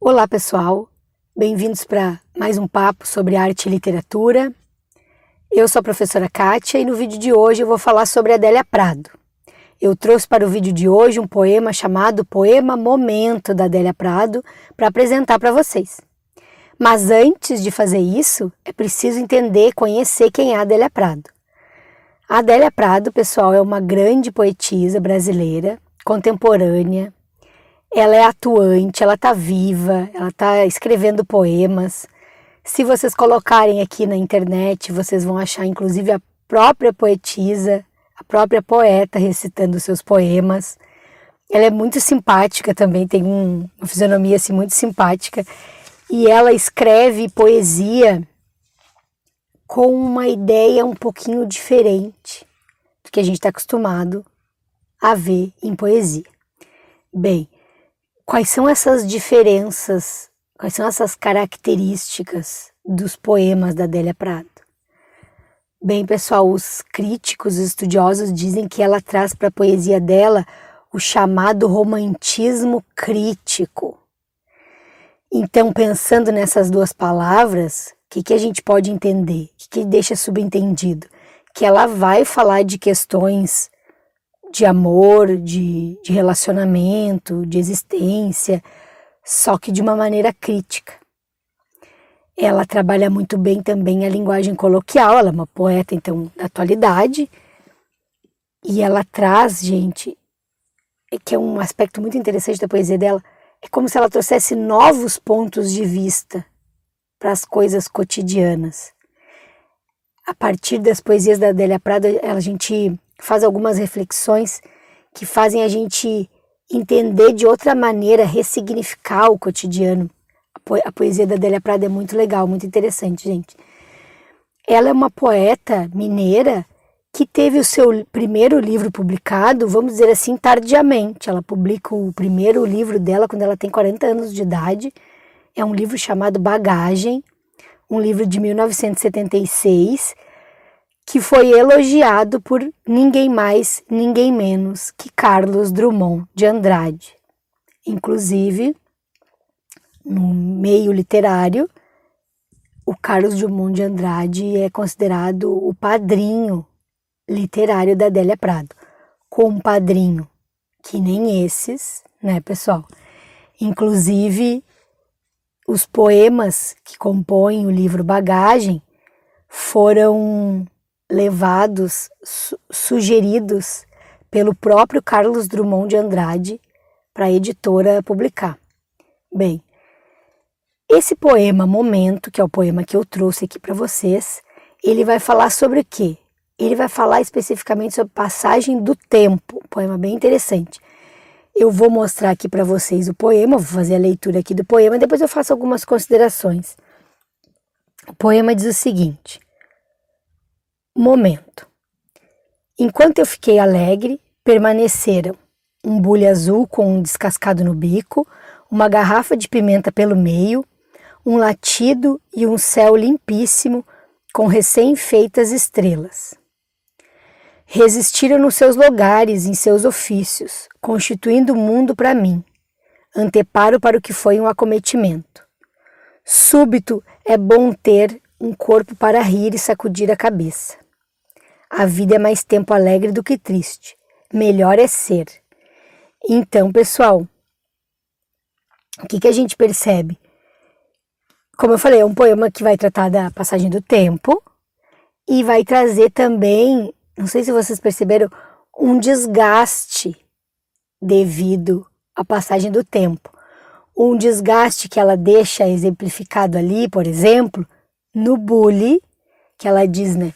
Olá, pessoal. Bem-vindos para mais um papo sobre arte e literatura. Eu sou a professora Kátia e no vídeo de hoje eu vou falar sobre Adélia Prado. Eu trouxe para o vídeo de hoje um poema chamado Poema Momento da Adélia Prado para apresentar para vocês. Mas antes de fazer isso, é preciso entender, conhecer quem é Adélia Prado. A Adélia Prado, pessoal, é uma grande poetisa brasileira, contemporânea. Ela é atuante, ela está viva, ela está escrevendo poemas. Se vocês colocarem aqui na internet, vocês vão achar inclusive a própria poetisa, a própria poeta recitando seus poemas. Ela é muito simpática também, tem um, uma fisionomia assim muito simpática. E ela escreve poesia com uma ideia um pouquinho diferente do que a gente está acostumado a ver em poesia. Bem, quais são essas diferenças, quais são essas características dos poemas da Adélia Prado? Bem, pessoal, os críticos, os estudiosos dizem que ela traz para a poesia dela o chamado romantismo crítico. Então, pensando nessas duas palavras, o que, que a gente pode entender? O que, que deixa subentendido? Que ela vai falar de questões de amor, de, de relacionamento, de existência, só que de uma maneira crítica. Ela trabalha muito bem também a linguagem coloquial, ela é uma poeta, então, da atualidade, e ela traz, gente, que é um aspecto muito interessante da poesia dela, é como se ela trouxesse novos pontos de vista para as coisas cotidianas. A partir das poesias da Adélia Prado, a gente faz algumas reflexões que fazem a gente entender de outra maneira, ressignificar o cotidiano. A poesia da Adélia Prado é muito legal, muito interessante, gente. Ela é uma poeta mineira que teve o seu primeiro livro publicado, vamos dizer assim, tardiamente. Ela publica o primeiro livro dela quando ela tem 40 anos de idade é um livro chamado Bagagem, um livro de 1976, que foi elogiado por ninguém mais, ninguém menos que Carlos Drummond de Andrade. Inclusive, no meio literário, o Carlos Drummond de Andrade é considerado o padrinho literário da Adélia Prado, com padrinho que nem esses, né, pessoal? Inclusive, os poemas que compõem o livro Bagagem foram levados, su sugeridos pelo próprio Carlos Drummond de Andrade para a editora publicar. Bem, esse poema Momento, que é o poema que eu trouxe aqui para vocês, ele vai falar sobre o quê? Ele vai falar especificamente sobre passagem do tempo, um poema bem interessante. Eu vou mostrar aqui para vocês o poema, vou fazer a leitura aqui do poema, depois eu faço algumas considerações. O poema diz o seguinte: Momento. Enquanto eu fiquei alegre, permaneceram um bule azul com um descascado no bico, uma garrafa de pimenta pelo meio, um latido e um céu limpíssimo com recém-feitas estrelas resistiram nos seus lugares, em seus ofícios, constituindo o mundo para mim, anteparo para o que foi um acometimento. Súbito é bom ter um corpo para rir e sacudir a cabeça. A vida é mais tempo alegre do que triste. Melhor é ser. Então, pessoal, o que, que a gente percebe? Como eu falei, é um poema que vai tratar da passagem do tempo e vai trazer também não sei se vocês perceberam, um desgaste devido à passagem do tempo. Um desgaste que ela deixa exemplificado ali, por exemplo, no bule, que ela diz, né?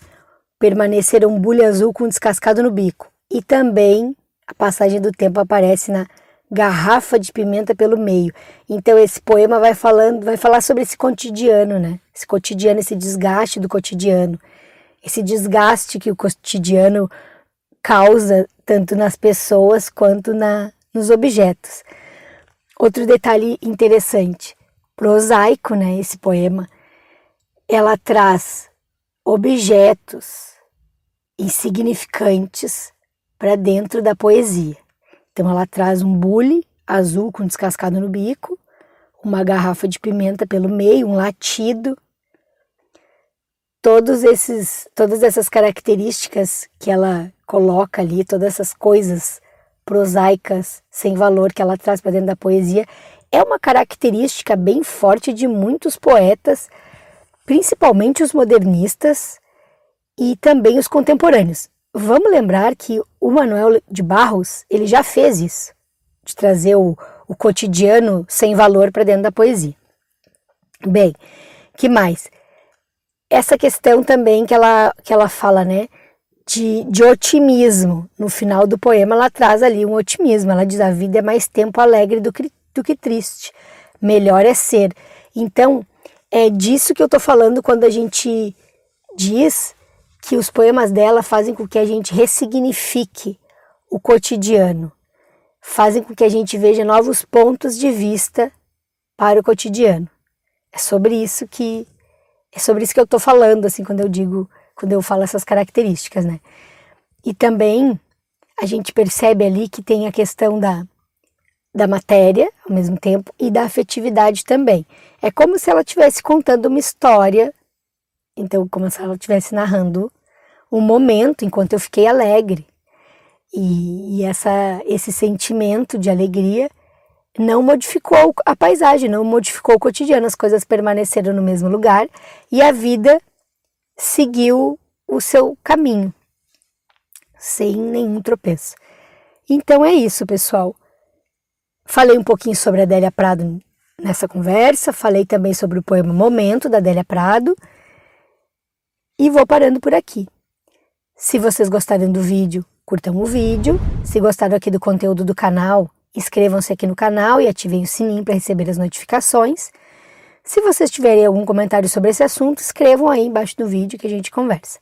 Permanecer um bule azul com descascado no bico. E também a passagem do tempo aparece na garrafa de pimenta pelo meio. Então esse poema vai falando, vai falar sobre esse cotidiano, né? Esse cotidiano, esse desgaste do cotidiano esse desgaste que o cotidiano causa tanto nas pessoas quanto na, nos objetos. Outro detalhe interessante, prosaico, né, esse poema, ela traz objetos insignificantes para dentro da poesia. Então ela traz um bule azul com descascado no bico, uma garrafa de pimenta pelo meio, um latido. Todos esses, todas essas características que ela coloca ali, todas essas coisas prosaicas sem valor que ela traz para dentro da poesia, é uma característica bem forte de muitos poetas, principalmente os modernistas e também os contemporâneos. Vamos lembrar que o Manuel de Barros, ele já fez isso, de trazer o, o cotidiano sem valor para dentro da poesia. Bem, que mais? Essa questão também que ela, que ela fala, né? De, de otimismo. No final do poema, ela traz ali um otimismo. Ela diz: a vida é mais tempo alegre do que, do que triste. Melhor é ser. Então, é disso que eu estou falando quando a gente diz que os poemas dela fazem com que a gente ressignifique o cotidiano fazem com que a gente veja novos pontos de vista para o cotidiano. É sobre isso que é sobre isso que eu estou falando assim quando eu digo quando eu falo essas características, né? E também a gente percebe ali que tem a questão da da matéria ao mesmo tempo e da afetividade também. É como se ela estivesse contando uma história, então como se ela estivesse narrando um momento enquanto eu fiquei alegre, e, e essa, esse sentimento de alegria não modificou a paisagem, não modificou o cotidiano, as coisas permaneceram no mesmo lugar e a vida seguiu o seu caminho, sem nenhum tropeço. Então é isso, pessoal. Falei um pouquinho sobre a Adélia Prado nessa conversa, falei também sobre o poema Momento da Adélia Prado e vou parando por aqui. Se vocês gostarem do vídeo, curtam o vídeo. Se gostaram aqui do conteúdo do canal, inscrevam-se aqui no canal e ativem o sininho para receber as notificações. Se vocês tiverem algum comentário sobre esse assunto, escrevam aí embaixo do vídeo que a gente conversa.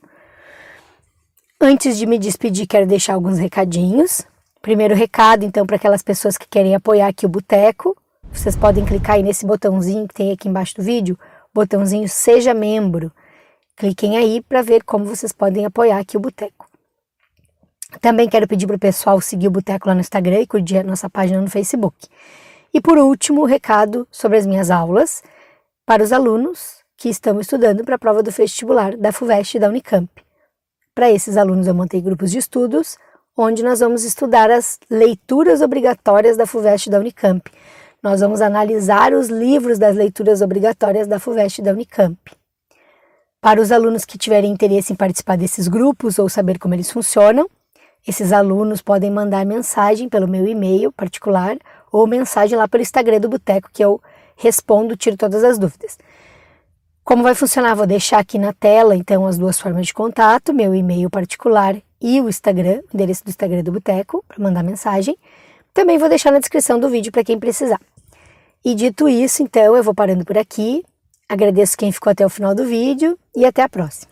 Antes de me despedir, quero deixar alguns recadinhos. Primeiro recado, então, para aquelas pessoas que querem apoiar aqui o Boteco, vocês podem clicar aí nesse botãozinho que tem aqui embaixo do vídeo, botãozinho Seja Membro. Cliquem aí para ver como vocês podem apoiar aqui o Boteco. Também quero pedir para o pessoal seguir o Boteco lá no Instagram e curtir a nossa página no Facebook. E por último, o recado sobre as minhas aulas para os alunos que estão estudando para a prova do vestibular da FUVEST e da Unicamp. Para esses alunos, eu montei grupos de estudos, onde nós vamos estudar as leituras obrigatórias da FUVEST da Unicamp. Nós vamos analisar os livros das leituras obrigatórias da FUVEST da Unicamp. Para os alunos que tiverem interesse em participar desses grupos ou saber como eles funcionam, esses alunos podem mandar mensagem pelo meu e-mail particular ou mensagem lá pelo Instagram do Boteco que eu respondo, tiro todas as dúvidas. Como vai funcionar? Vou deixar aqui na tela então as duas formas de contato, meu e-mail particular e o Instagram, o endereço do Instagram do Boteco para mandar mensagem. Também vou deixar na descrição do vídeo para quem precisar. E dito isso, então, eu vou parando por aqui. Agradeço quem ficou até o final do vídeo e até a próxima.